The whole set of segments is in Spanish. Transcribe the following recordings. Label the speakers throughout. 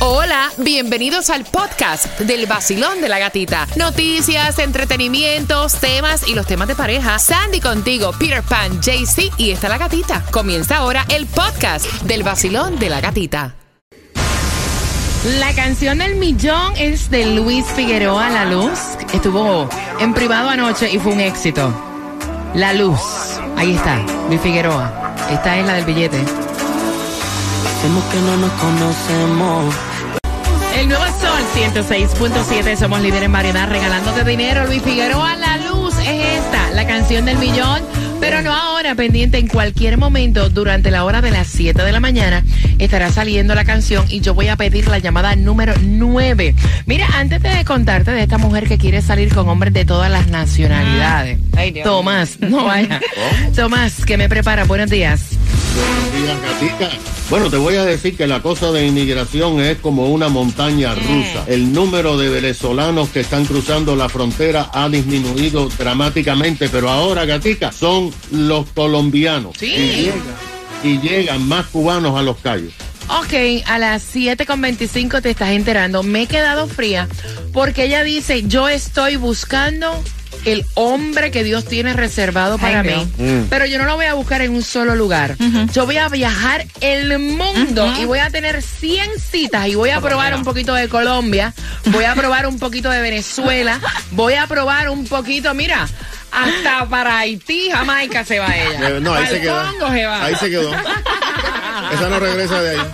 Speaker 1: Hola, bienvenidos al podcast del vacilón de la gatita. Noticias, entretenimientos, temas y los temas de pareja. Sandy contigo, Peter Pan, JC y está la gatita. Comienza ahora el podcast del vacilón de la gatita. La canción del millón es de Luis Figueroa, La Luz. Estuvo en privado anoche y fue un éxito. La Luz. Ahí está, Luis Figueroa. Esta es la del billete.
Speaker 2: Que no nos conocemos.
Speaker 1: El nuevo Sol 106.7, somos líder en variedad, regalándote dinero. Luis Figueroa, la luz es esta, la canción del millón. Pero no ahora, pendiente en cualquier momento durante la hora de las 7 de la mañana estará saliendo la canción y yo voy a pedir la llamada número 9. Mira, antes de contarte de esta mujer que quiere salir con hombres de todas las nacionalidades.
Speaker 3: Ay, Dios
Speaker 1: Tomás, no vaya. Tomás, que me prepara? Buenos días.
Speaker 4: Buenos días, gatica. Bueno, te voy a decir que la cosa de inmigración es como una montaña rusa. El número de venezolanos que están cruzando la frontera ha disminuido dramáticamente, pero ahora, gatica, son los colombianos.
Speaker 1: Sí.
Speaker 4: Y llegan, y llegan más cubanos a los calles.
Speaker 1: Ok, a las 7.25 te estás enterando. Me he quedado fría porque ella dice, yo estoy buscando el hombre que Dios tiene reservado para
Speaker 3: Ay,
Speaker 1: mí.
Speaker 4: Mm.
Speaker 1: Pero yo no lo voy a buscar en un solo lugar. Yo voy a viajar el mundo y voy a tener 100 citas y voy a probar un poquito de Colombia, voy a probar un poquito de Venezuela, voy a probar un poquito, mira, hasta para Haití, Jamaica se va ella.
Speaker 5: Eh, No, ahí se quedó.
Speaker 1: Congo se va.
Speaker 5: Ahí se quedó. Esa no regresa de ahí.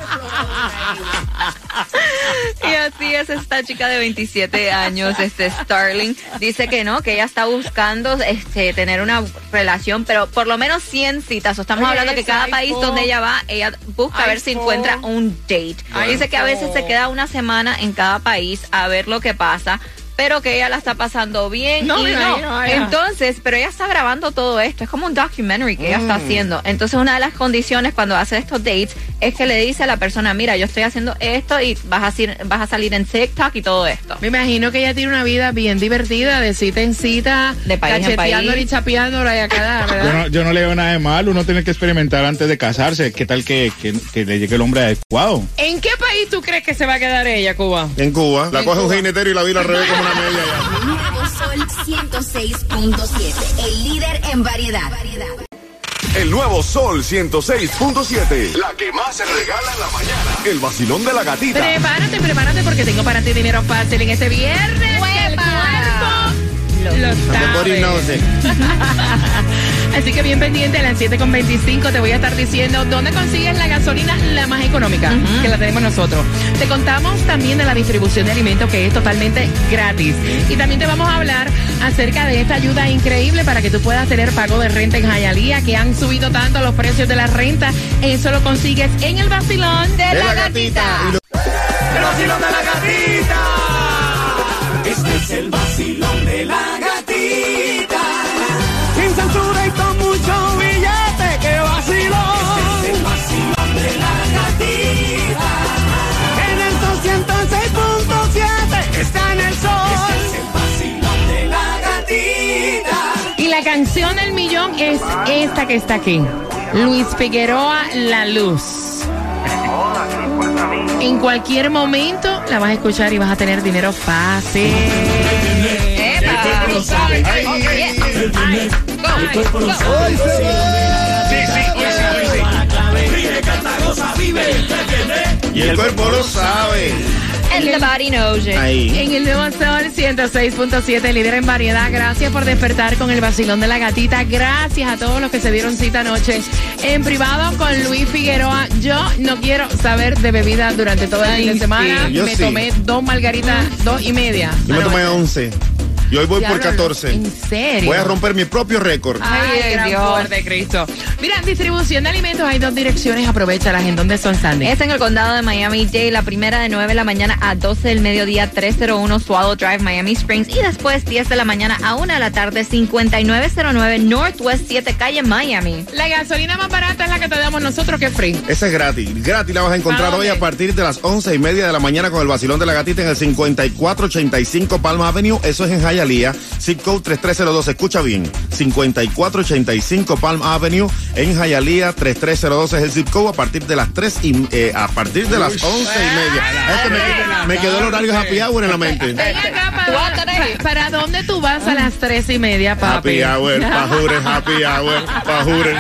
Speaker 3: Y así es esta chica de 27 años, este Starling, dice que no, que ella está buscando este tener una relación, pero por lo menos 100 citas. O estamos
Speaker 1: Oye,
Speaker 3: hablando que cada país donde ella va, ella busca a ver si encuentra un date. Dice que a veces se queda una semana en cada país a ver lo que pasa. Pero que ella la está pasando bien
Speaker 1: No,
Speaker 3: y no.
Speaker 1: vaya.
Speaker 3: Entonces, pero ella está grabando todo esto. Es como un documentary que ella está haciendo. Entonces, una de las condiciones cuando hace estos dates es que le dice a la persona, mira, yo estoy haciendo esto y vas a, salir- vas a salir en TikTok y todo esto.
Speaker 1: Me imagino que ella tiene una vida bien divertida, de cita en cita,
Speaker 3: De país en país.
Speaker 1: y chapeándola y a cada,
Speaker 6: Yo
Speaker 1: ¿verdad?
Speaker 6: no, yo no le veo nada de mal, uno tiene que experimentar antes de casarse. ¿Qué tal que, que- que le llegue el hombre adecuado?
Speaker 1: ¿En qué país tú crees que se va a quedar ella, Cuba?
Speaker 5: En Cuba. La
Speaker 1: En
Speaker 5: coge un jinetero y la vira al revés como una media ya.
Speaker 7: Nuevo Sol 106.7, el líder en variedad.
Speaker 8: El nuevo Sol 106.7. La que más se regala en la mañana. El vacilón de la gatita.
Speaker 1: Prepárate, prepárate porque tengo para ti dinero fácil en este viernes. que El cuerpo lo sabe. Así que bien pendiente a las 7.25 te voy a estar diciendo dónde consigues la gasolina la más económica, que la tenemos nosotros. Te contamos también de la distribución de alimentos que es totalmente gratis. Y también te vamos a hablar acerca de esta ayuda increíble para que tú puedas tener pago de renta en Hialeah, que han subido tanto los precios de la renta. Eso lo consigues en el vacilón de,
Speaker 5: De la gatita. Lo-
Speaker 8: El vacilón de la gatita. Este es el vacilón de la gatita.
Speaker 2: Sin censura
Speaker 1: canción del millón es esta que está aquí. Luis Figueroa, La Luz. En cualquier momento la vas a escuchar y vas a tener dinero fácil.
Speaker 5: Y el cuerpo lo sabe.
Speaker 3: And the body knows it.
Speaker 5: Ahí.
Speaker 1: En el Nuevo Sol 106.7, líder en variedad. Gracias por despertar con el vacilón de la gatita. Gracias a todos los que se dieron cita anoche en privado con Luis Figueroa. Yo no quiero saber de bebida durante todo el fin de semana.
Speaker 5: yo
Speaker 1: me
Speaker 5: sí.
Speaker 1: tomé dos margaritas, dos y media.
Speaker 5: Yo me tomé
Speaker 1: anoche.
Speaker 5: 11. Y hoy voy por
Speaker 1: Diablo,
Speaker 5: 14.
Speaker 1: ¿En serio?
Speaker 5: Voy a romper mi propio récord.
Speaker 1: Ay,
Speaker 3: Ay, Dios.
Speaker 1: de Cristo. Mira, distribución de alimentos hay dos direcciones. Aprovechalas. ¿En dónde son, Sandy?
Speaker 3: Es en el condado de Miami-Dade, la primera de 9 de la mañana a 12 del mediodía, 301 Swallow Drive, Miami Springs. Y después 10 de la mañana a 1 de la tarde, 5909 Northwest 7 Calle, Miami.
Speaker 1: La gasolina más barata es la que te damos nosotros que es free.
Speaker 5: Esa es gratis. Gratis la vas a encontrar
Speaker 1: ¿Para
Speaker 5: hoy a partir de las once y media de la mañana con el vacilón de la gatita en el 5485 Palma Avenue. Eso es en Hialeah. Hialeah, zip code 3302. Escucha bien, 5485 Palm Avenue en Hialeah, 3302 es el zip code a partir de las 3 y eh, a partir de las 11 y media. Este me, me quedó el horario happy hour en la mente.
Speaker 1: ¿para, ¿para dónde tú vas a las tres y media, papi?
Speaker 5: Happy hour, pajures, happy hour, pajures.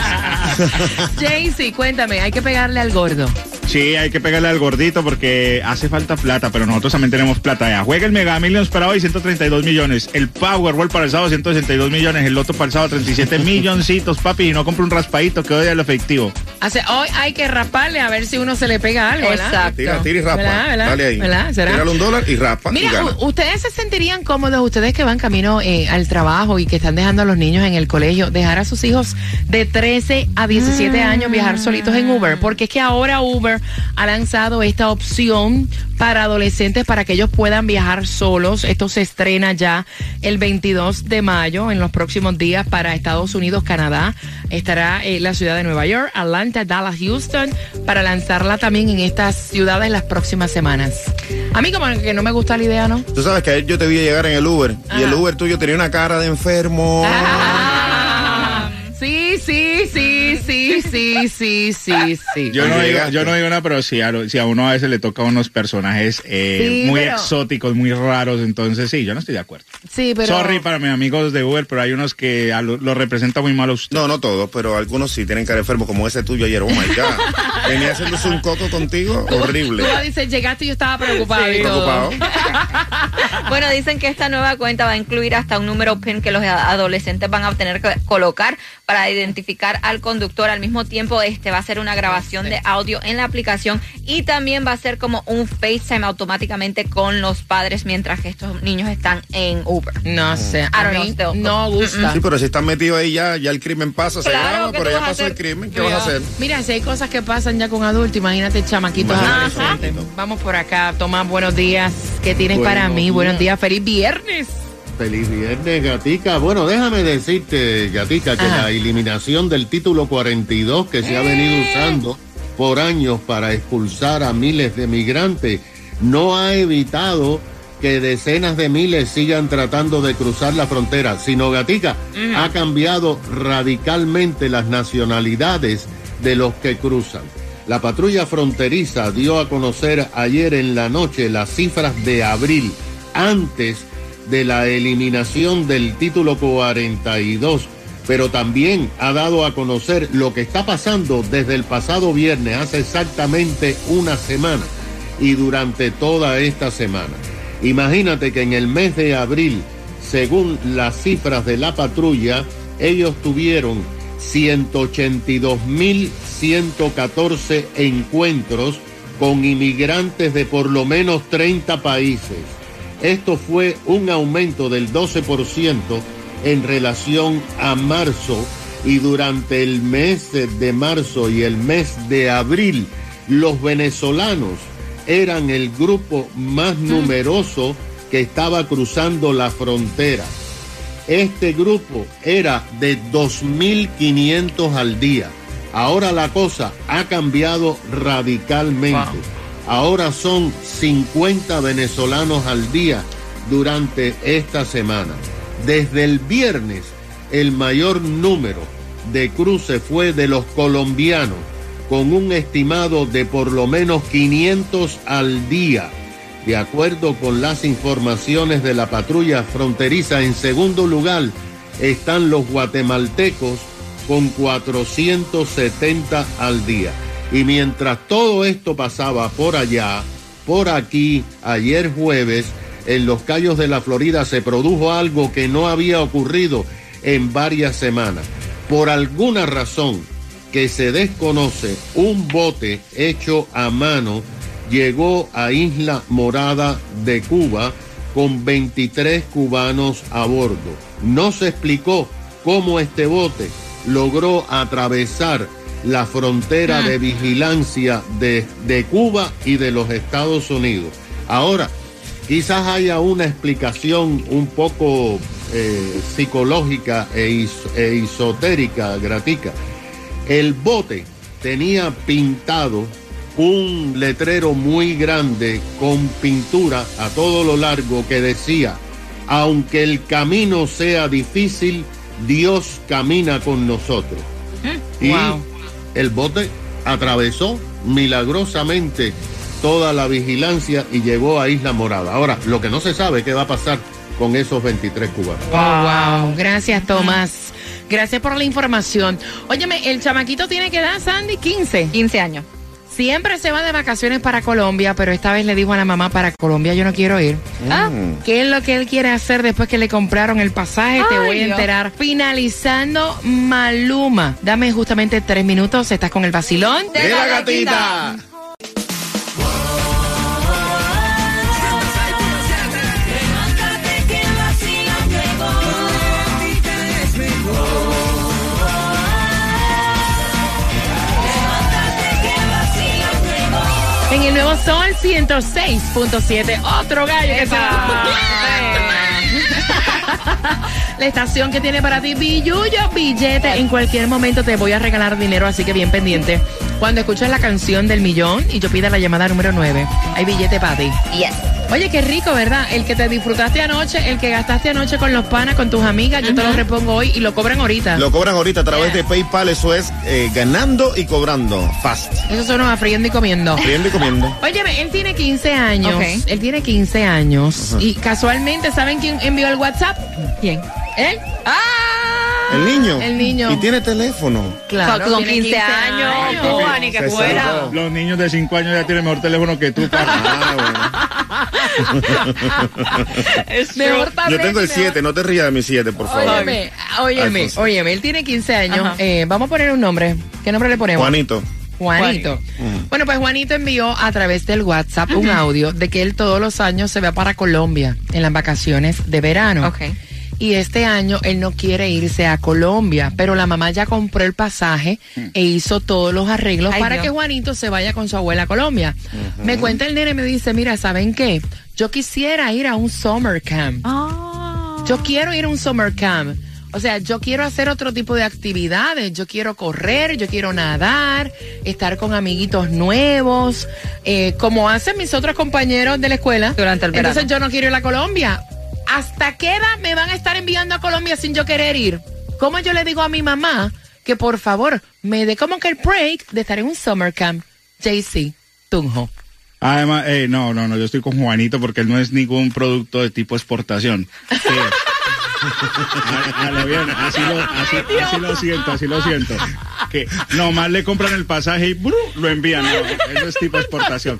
Speaker 1: Jaycee, cuéntame, hay que pegarle al gordo.
Speaker 6: Sí, hay que pegarle al gordito porque hace falta plata, pero nosotros también tenemos plata ya. Juega el Mega Millions para hoy, 132 millones. El Powerball para el sábado, 162 millones. El Loto para el sábado, 37 milloncitos, papi. Y no compre un raspadito que odia el efectivo.
Speaker 1: Hace, hoy hay que raparle a ver si uno se le pega algo, ¿verdad?
Speaker 3: Exacto.
Speaker 5: Tira, tira y rapa.
Speaker 1: ¿Verdad, verdad?
Speaker 5: Dale ahí.
Speaker 1: ¿Verdad? ¿Será?
Speaker 5: Tírale un dólar y rapa. y
Speaker 1: Mira,
Speaker 5: gana.
Speaker 1: ustedes se sentirían cómodos, ustedes que van camino eh, al trabajo y que están dejando a los niños en el colegio, dejar a sus hijos de 13 a 17 años viajar solitos en Uber, porque es que ahora Uber ha lanzado esta opción para adolescentes para que ellos puedan viajar solos. Esto se estrena ya el 22 de mayo, en los próximos días para Estados Unidos, Canadá. Estará en la ciudad de Nueva York, Atlanta, Dallas, Houston, para lanzarla también en estas ciudades las próximas semanas. A mí como que no me gusta la idea, ¿no?
Speaker 5: Tú sabes que ayer yo te vi llegar en el Uber y el. Uber tuyo tenía una cara de enfermo.
Speaker 1: Ah, sí, sí, sí, sí, sí, sí, sí, sí.
Speaker 6: Yo no, digo, yo no digo nada, pero sí a, lo- sí a uno a veces le toca unos personajes eh,
Speaker 1: Sí,
Speaker 6: muy
Speaker 1: pero-
Speaker 6: exóticos, muy raros. Entonces, sí, yo no estoy de acuerdo.
Speaker 1: Sí, pero...
Speaker 6: Sorry para mis amigos de Uber, pero hay unos que a lo, lo representa muy mal a usted.
Speaker 5: No, no todos, pero algunos sí tienen cara enfermo, como ese tuyo ayer. Oh my God. Venía haciéndose un coco contigo. Horrible.
Speaker 1: Tú dices, llegaste y yo estaba preocupado y todo.
Speaker 5: Preocupado.
Speaker 3: Bueno, dicen que esta nueva cuenta va a incluir hasta un número PIN que los adolescentes van a tener que colocar para identificar al conductor. Al mismo tiempo, este va a ser una grabación de audio en la aplicación y también va a ser como un FaceTime automáticamente con los padres mientras que estos niños están en Uber.
Speaker 1: No sé,
Speaker 3: I
Speaker 1: a
Speaker 3: don't know,
Speaker 1: mí
Speaker 3: still.
Speaker 1: no gusta.
Speaker 5: Sí, pero si están metidos ahí ya, ya el crimen pasa, se
Speaker 3: Claro,
Speaker 5: graba,
Speaker 3: ¿qué
Speaker 5: pero ya
Speaker 3: vas a
Speaker 5: pasó el
Speaker 3: hacer?
Speaker 5: crimen. ¿Qué vas a hacer?
Speaker 1: Mira, si hay cosas que pasan ya con adultos, imagínate chamaquitos
Speaker 5: Imagínate
Speaker 1: adolescentes. Vamos por acá, Tomás, buenos días. ¿Qué tienes
Speaker 4: Buenos
Speaker 1: para mí?
Speaker 4: días.
Speaker 1: Buenos días, feliz viernes.
Speaker 4: Feliz viernes, Gatica. Bueno, déjame decirte, Gatica, que
Speaker 1: Ajá.
Speaker 4: la eliminación del título 42 que se ha venido usando por años para expulsar a miles de migrantes no ha evitado que decenas de miles sigan tratando de cruzar la frontera, sino Gatica ha cambiado radicalmente las nacionalidades de los que cruzan. La patrulla fronteriza dio a conocer ayer en la noche las cifras de abril antes de la eliminación del título 42, pero también ha dado a conocer lo que está pasando desde el pasado viernes, hace exactamente una semana, y durante toda esta semana. Imagínate que en el mes de abril, según las cifras de la patrulla, ellos tuvieron 182.114 encuentros con inmigrantes de por lo menos 30 países. Esto fue un aumento del 12% en relación a marzo y durante el mes de marzo y el mes de abril los venezolanos eran el grupo más numeroso que estaba cruzando la frontera. Este grupo era de 2.500 al día. Ahora la cosa ha cambiado radicalmente. Ahora son 50 venezolanos al día durante esta semana. Desde el viernes, el mayor número de cruces fue de los colombianos, con un estimado de por lo menos 500 al día. De acuerdo con las informaciones de la patrulla fronteriza, en segundo lugar están los guatemaltecos con 470 al día. Y mientras todo esto pasaba por allá, por aquí, ayer jueves, en los Cayos de la Florida se produjo algo que no había ocurrido en varias semanas. Por alguna razón que se desconoce, un bote hecho a mano llegó a Isla Morada de Cuba con 23 cubanos a bordo. No se explicó cómo este bote logró atravesar la frontera de vigilancia de, de Cuba y de los Estados Unidos. Ahora, quizás haya una explicación un poco eh, psicológica e, is- e esotérica, gratica. El bote tenía pintado un letrero muy grande con pintura a todo lo largo que decía aunque el camino sea difícil, Dios camina con nosotros. Y
Speaker 1: Wow.
Speaker 4: El bote atravesó milagrosamente toda la vigilancia y llegó a Isla Morada. Ahora, lo que no se sabe es qué va a pasar con esos 23 cubanos.
Speaker 1: Oh, wow. Gracias, Tomás. Gracias por la información. Óyeme, el chamaquito tiene que dar, Sandy, 15.
Speaker 3: 15 años.
Speaker 1: Siempre se va de vacaciones para Colombia, pero esta vez le dijo a la mamá, para Colombia yo no quiero ir.
Speaker 3: Ah.
Speaker 1: ¿Qué es lo que él quiere hacer después que le compraron el pasaje? Te voy a
Speaker 3: Dios.
Speaker 1: enterar. Finalizando Maluma. Dame justamente tres minutos. Estás con el vacilón.
Speaker 5: ¡De la gatita!
Speaker 1: En el nuevo Sol 106.7. Otro gallo que se La estación que tiene para ti Billuyo Billete. En cualquier momento te voy a regalar dinero, así que bien pendiente. Cuando escuches la canción del millón y yo pida la llamada número 9, hay billete para ti.
Speaker 3: Yes.
Speaker 1: Oye, qué rico, ¿verdad? El que te disfrutaste anoche, el que gastaste anoche con los panas, con tus amigas, yo te lo repongo hoy y lo cobran ahorita.
Speaker 5: Lo cobran ahorita a través de PayPal, eso es eh, ganando y cobrando. Fast.
Speaker 1: Eso suena a friendo y comiendo.
Speaker 5: Friendo y comiendo.
Speaker 1: Óyeme, él tiene 15 años.
Speaker 3: Ok.
Speaker 1: Él tiene 15 años. Y casualmente, ¿saben quién envió el WhatsApp?
Speaker 3: ¿Quién?
Speaker 1: ¿Él? ¡Ah!
Speaker 5: El niño.
Speaker 1: El niño.
Speaker 5: Y tiene teléfono.
Speaker 1: Claro,
Speaker 3: Con
Speaker 1: tiene
Speaker 3: 15 años, Cuba, ni que fuera.
Speaker 6: Los niños de 5 años ya tienen mejor teléfono que tú, para.
Speaker 5: Ah,
Speaker 1: Mejor
Speaker 5: bueno. Yo tengo el
Speaker 1: mejor-
Speaker 5: 7, no te rías de mi 7, por favor.
Speaker 1: Óyeme, óyeme, óyeme, él tiene 15 años. Eh, vamos a poner un nombre. ¿Qué nombre le ponemos?
Speaker 5: Juanito.
Speaker 1: Juanito. Bueno, pues Juanito envió a través del WhatsApp un audio de que él todos los años se va para Colombia en las vacaciones de verano.
Speaker 3: Ok.
Speaker 1: Y este año él no quiere irse a Colombia, pero la mamá ya compró el pasaje e hizo todos los arreglos
Speaker 3: Ay,
Speaker 1: para
Speaker 3: Dios.
Speaker 1: que Juanito se vaya con su abuela a Colombia. Me cuenta el nene y me dice, mira, ¿saben qué? Yo quisiera ir a un summer camp.
Speaker 3: Ah.
Speaker 1: Yo quiero ir a un summer camp. O sea, yo quiero hacer otro tipo de actividades. Yo quiero correr, yo quiero nadar, estar con amiguitos nuevos, eh, como hacen mis otros compañeros de la escuela.
Speaker 3: Durante el verano.
Speaker 1: Entonces yo no quiero ir a Colombia. ¿Hasta qué edad me van a estar enviando a Colombia sin yo querer ir? ¿Cómo yo le digo a mi mamá que por favor me dé como que el break de estar en un summer camp? JC, Tunjo.
Speaker 6: Además, eh, no, no, no, yo estoy con Juanito porque él no es ningún producto de tipo exportación. Sí. Así, lo, así, así lo siento, así lo siento. Que nomás le compran el pasaje y ¡bru! lo envían. No, eso es tipo exportación.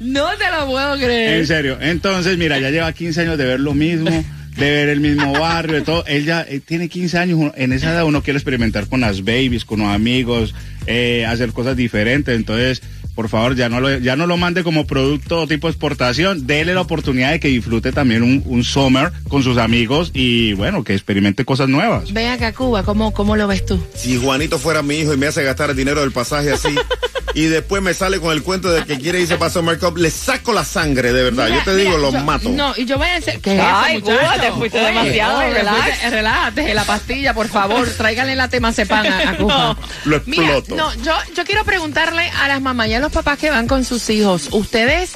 Speaker 1: No te lo puedo creer.
Speaker 6: En serio. Entonces, mira, ya lleva 15 años de ver lo mismo, de ver el mismo barrio, de todo. Él ya eh, tiene 15 años. En esa edad uno quiere experimentar con las babies, con los amigos, eh, hacer cosas diferentes. Entonces, por favor, ya no lo, ya no lo mande como producto tipo exportación. Dele la oportunidad de que disfrute también un, un summer con sus amigos y, bueno, que experimente cosas nuevas.
Speaker 1: Ven acá, Cuba, ¿cómo, ¿cómo lo ves tú?
Speaker 5: Si Juanito fuera mi hijo y me hace gastar el dinero del pasaje así, y después me sale con el cuento de que quiere irse para Summer Cup, le saco la sangre, de verdad. yo te
Speaker 1: Mira,
Speaker 5: digo,
Speaker 1: mira,
Speaker 5: lo
Speaker 1: yo-
Speaker 5: mato.
Speaker 1: No, y yo voy a decir. ¿Qué es
Speaker 3: Ay,
Speaker 1: eso, muchacho?
Speaker 3: Cuba, te fuiste
Speaker 1: Oye,
Speaker 3: demasiado,
Speaker 1: oye,
Speaker 3: relax.
Speaker 1: fuiste- relájate, la pastilla, por favor. Tráiganle la temazepam a, a Cuba.
Speaker 5: Lo
Speaker 1: Mira,
Speaker 5: exploto.
Speaker 1: no, yo, yo quiero preguntarle a las mamás y a los papás que van con sus hijos. ¿Ustedes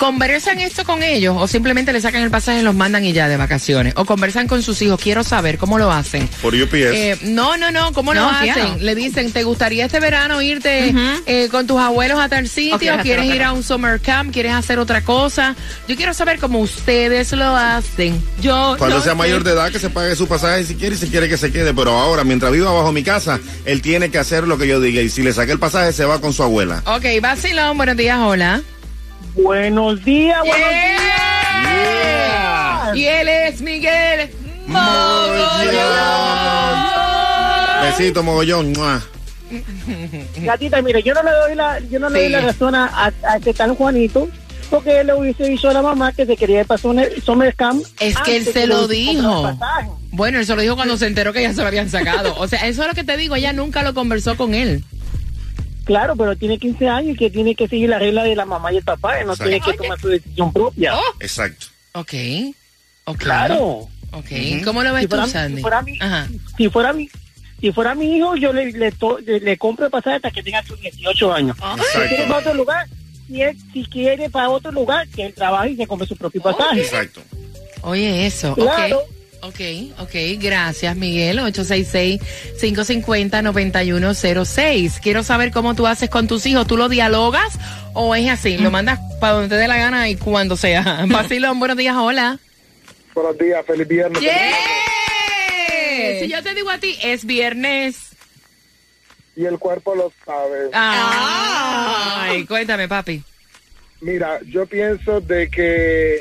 Speaker 1: conversan esto con ellos o simplemente le sacan el pasaje y los mandan y ya de vacaciones? ¿O conversan con sus hijos? Quiero saber cómo lo hacen.
Speaker 5: Por UPS.
Speaker 1: Eh, no, no, no, ¿cómo lo
Speaker 3: No,
Speaker 1: hacen?
Speaker 3: claro.
Speaker 1: Le dicen, ¿te gustaría este verano irte eh, con tus abuelos a tal sitio?
Speaker 3: O quieres hacer
Speaker 1: ¿Quieres
Speaker 3: otra
Speaker 1: ir a un summer camp? ¿Quieres hacer otra cosa? Yo quiero saber cómo ustedes lo hacen. Yo
Speaker 5: Cuando
Speaker 1: no
Speaker 5: sea
Speaker 1: sé.
Speaker 5: mayor de edad, que se pague su pasaje si quiere y si quiere que se quede. Pero ahora, mientras viva bajo mi casa, él tiene que hacer lo que yo diga. Y si le saqué el pasaje, se va con su abuela.
Speaker 1: Ok, vacilón, buenos días, hola.
Speaker 2: Buenos días, buenos
Speaker 1: Yeah. Y él es Miguel Mogollón.
Speaker 5: Besito, mogollón. ¡mua!
Speaker 2: días. Gatita, mire, yo no le doy la, yo no le doy la razón a, a, a este tal Juanito, porque él le hubiese dicho a la mamá que se quería ir para Summer, Camp.
Speaker 1: Es que él se lo dijo. Bueno, él se lo dijo cuando se enteró que ya se lo habían sacado. O sea, eso es lo que te digo, ella nunca lo conversó con él.
Speaker 2: Claro, pero tiene 15 años y que tiene que seguir la regla de la mamá y el papá, él no
Speaker 5: Exacto.
Speaker 2: tiene que tomar su decisión propia.
Speaker 1: Oh.
Speaker 5: Exacto.
Speaker 1: Ok. Ok.
Speaker 2: Claro.
Speaker 1: Ok. ¿Cómo lo ves
Speaker 2: Si
Speaker 1: tú,
Speaker 2: fuera,
Speaker 1: Sandy?
Speaker 2: si fuera mi,
Speaker 1: Ajá.
Speaker 2: si fuera mi, si fuera mi hijo, yo le, le, to- le, le compro el pasaje hasta que tenga sus 18 años. Si quiere para otro lugar, si, él- si quiere para otro lugar, que él trabaje y se compre su propio pasaje.
Speaker 5: Exacto.
Speaker 1: Oye, eso.
Speaker 2: Claro.
Speaker 1: Ok. Ok, ok, gracias Miguel, 866-550-9106. Quiero saber cómo tú haces con tus hijos, ¿tú lo dialogas o es así? Lo mandas para donde te dé la gana y cuando sea. Vacilón, buenos días, hola.
Speaker 9: Buenos días, feliz viernes.
Speaker 1: Si yo te digo a ti, es viernes.
Speaker 9: Y el cuerpo lo sabe.
Speaker 1: Ay, cuéntame, papi.
Speaker 9: Mira, yo pienso de que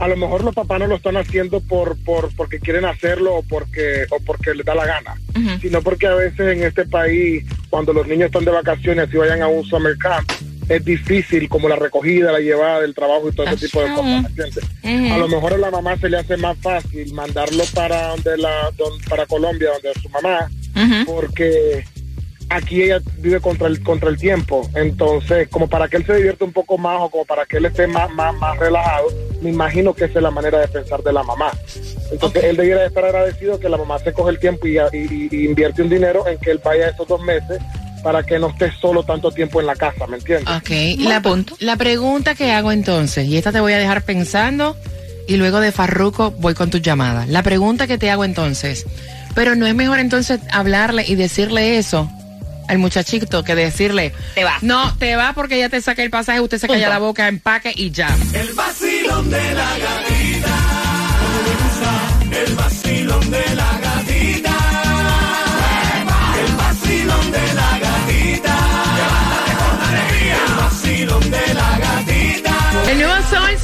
Speaker 9: a lo mejor los papás no lo están haciendo por, por porque quieren hacerlo o porque o porque les da la gana, sino porque a veces en este país cuando los niños están de vacaciones y vayan a un summer camp es difícil como la recogida, la llevada del trabajo y todo ese tipo de cosas, ¿me entiendes? A lo mejor a la mamá se le hace más fácil mandarlo para donde la don- para Colombia, donde su mamá, porque aquí ella vive contra el contra el tiempo, entonces como para que él se divierta un poco más o como para que él esté más más más relajado, me imagino que esa es la manera de pensar de la mamá. Entonces él debiera estar agradecido que la mamá se coge el tiempo y, y- y invierte un dinero en que él vaya esos dos meses para que no esté solo tanto tiempo en la casa, ¿me entiendes?
Speaker 1: Ok, la, la pregunta que hago entonces, y esta te voy a dejar pensando, y luego de Farruco voy con tus llamadas. La pregunta que te hago entonces, pero no es mejor entonces hablarle y decirle eso al muchachito que decirle,
Speaker 3: Te va.
Speaker 1: No, te va porque ya te saqué el pasaje, usted se calla la boca, empaque y ya.
Speaker 10: El vacilón de la gatita. El vacilón de la gatita.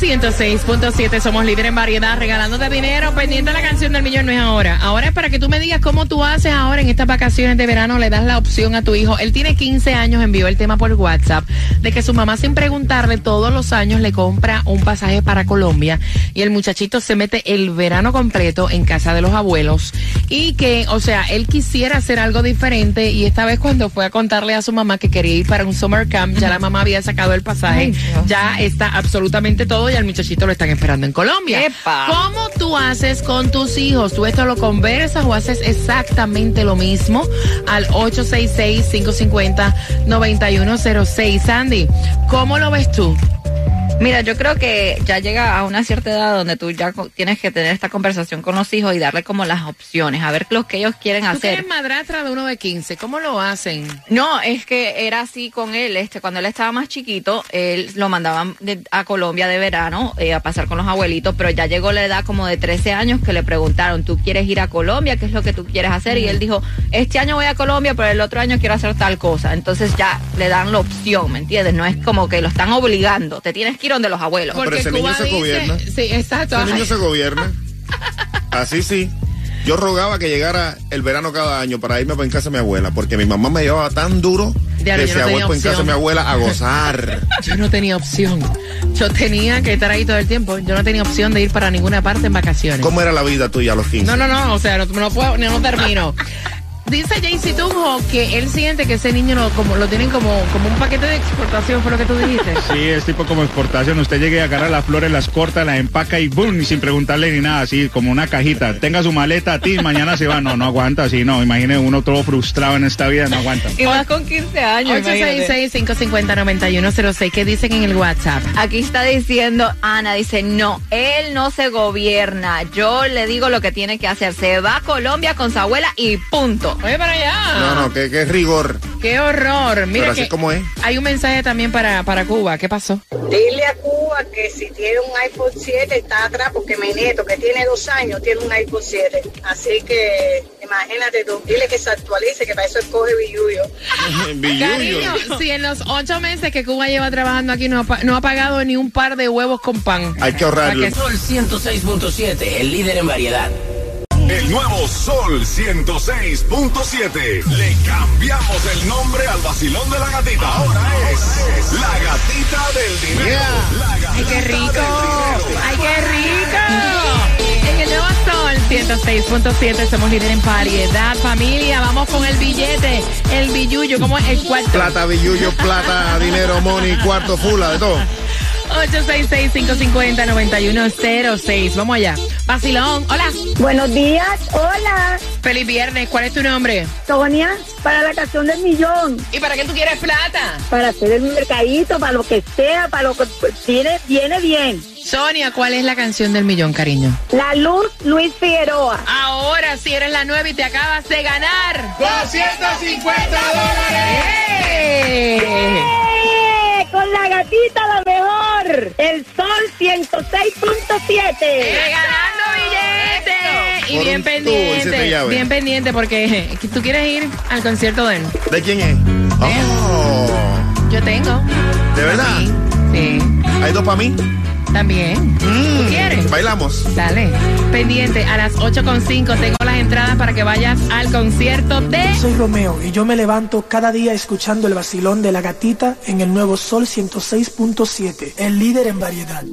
Speaker 1: 106.7, somos líderes en variedad, regalándote dinero, pendiente de la canción del millón, no es ahora. Ahora es para que tú me digas cómo tú haces ahora en estas vacaciones de verano, le das la opción a tu hijo. Él tiene 15 años, envió el tema por WhatsApp, de que su mamá sin preguntarle todos los años le compra un pasaje para Colombia y el muchachito se mete el verano completo en casa de los abuelos y que, o sea, él quisiera hacer algo diferente y esta vez cuando fue a contarle a su mamá que quería ir para un summer camp, ya la mamá había sacado el pasaje,
Speaker 3: Ay,
Speaker 1: ya está absolutamente todo y al muchachito lo están esperando en Colombia.
Speaker 3: ¡Epa!
Speaker 1: ¿Cómo tú haces con tus hijos? ¿Tú esto lo conversas o haces exactamente lo mismo? Al 866-550-9106. Sandy, ¿cómo lo ves tú?
Speaker 3: Mira, yo creo que ya llega a una cierta edad donde tú ya tienes que tener esta conversación con los hijos y darle como las opciones, a ver lo que ellos quieren
Speaker 1: Tú
Speaker 3: hacer.
Speaker 1: eres madrastra de uno de 15, ¿cómo lo hacen?
Speaker 3: No, es que era así con él. Este, cuando él estaba más chiquito, él lo mandaban de- a Colombia de verano eh, a pasar con los abuelitos, pero ya llegó la edad como de 13 años que le preguntaron, ¿tú quieres ir a Colombia? ¿Qué es lo que tú quieres hacer? Y él dijo, este año voy a Colombia, pero el otro año quiero hacer tal cosa. Entonces ya le dan la opción, ¿me entiendes? No es como que lo están obligando. Te tienes que ir donde los abuelos.
Speaker 5: pero ese niño se gobierna.
Speaker 1: Sí, exacto.
Speaker 5: Ese niño se gobierna. Así sí. Yo rogaba que llegara el verano cada año para irme para en casa de mi abuela, porque mi mamá me llevaba tan duro
Speaker 1: Diablo,
Speaker 5: que
Speaker 1: yo
Speaker 5: se
Speaker 1: no tenía
Speaker 5: en casa de
Speaker 1: opción.
Speaker 5: mi abuela a gozar.
Speaker 1: Yo no tenía opción. Yo tenía que estar ahí todo el tiempo. Yo no tenía opción de ir para ninguna parte en vacaciones.
Speaker 5: ¿Cómo era la vida tuya a los 15?
Speaker 1: No, no, no, o sea, no, no puedo, no, no termino. Dice Jaycee Tunjo que él siente que ese niño lo, como, lo tienen como, como un paquete de exportación, fue lo que tú dijiste.
Speaker 6: Sí, es tipo como exportación. Usted llegue a agarrar las flores, las corta, las empaca y ¡boom! Y sin preguntarle ni nada, así como una cajita. Tenga su maleta a ti, mañana se va. No, no aguanta así, no. Imagine uno todo frustrado en esta vida, no aguanta.
Speaker 3: Y más con 15 años. imagínate.
Speaker 1: 866-550-9106, ¿qué dicen en el WhatsApp?
Speaker 3: Aquí está diciendo Ana, dice, no, él no se gobierna. Yo le digo lo que tiene que hacer. Se va a Colombia con su abuela y punto.
Speaker 1: Oye, para allá.
Speaker 5: No, no, que, que es rigor.
Speaker 1: Qué horror. Mira
Speaker 5: Pero así
Speaker 1: que
Speaker 5: como es.
Speaker 1: hay un mensaje también para, para Cuba. ¿Qué pasó?
Speaker 11: Dile a Cuba que si tiene un iPhone 7 está atrás porque mi nieto que tiene dos años tiene un iPhone 7. Así que imagínate tú, dile que se actualice, que para eso escoge Billuyo.
Speaker 1: Cariño, si en los ocho meses que Cuba lleva trabajando aquí no ha, no ha pagado ni un par de huevos con pan.
Speaker 5: Hay que ahorrarlo.
Speaker 10: Sol 106.7, el líder en variedad.
Speaker 8: El nuevo Sol 106.7. Le cambiamos el nombre al vacilón de la gatita. Ahora es la gatita del dinero. La gatita
Speaker 1: ¡Ay, qué rico! ¡Ay, qué rico! En el Nuevo Sol 106.7 somos líder en variedad, familia. Vamos con el billete, el billuyo, ¿cómo es el cuarto?
Speaker 5: Plata, billullo, plata, dinero, money, cuarto, fula, de todo.
Speaker 1: 866-550-9106. Vamos allá. Vacilón, hola.
Speaker 11: Buenos días, hola,
Speaker 1: Feliz viernes. ¿Cuál es tu nombre?
Speaker 11: Sonia, para la canción del millón,
Speaker 1: ¿Y para qué tú quieres plata?
Speaker 11: para hacer el mercadito, para lo que sea, para lo que viene, viene bien.
Speaker 1: Sonia, ¿cuál es la canción del millón, cariño?
Speaker 7: La Luz Luis Figueroa.
Speaker 1: Ahora sí eres la nueva y te acabas de ganar
Speaker 12: 250 dólares.
Speaker 1: ¡Eh!
Speaker 7: ¡Eh! Con la gatita la El sol 106.7.
Speaker 1: ¡Regalando billetes! Y
Speaker 5: Por
Speaker 1: bien pendiente, bien pendiente porque tú quieres ir al concierto de él.
Speaker 5: ¿De quién es? Oh,
Speaker 1: Yo tengo.
Speaker 5: ¿De verdad?
Speaker 1: Sí,
Speaker 5: ¿Hay dos para mí?
Speaker 1: También. ¿Tú quieres?
Speaker 5: Bailamos.
Speaker 1: Dale. Pendiente, a las 8.5 tengo las entradas para que vayas al concierto de...
Speaker 2: Soy Romeo y yo me levanto cada día escuchando el vacilón de la gatita en el nuevo Sol 106.7, el líder en variedad.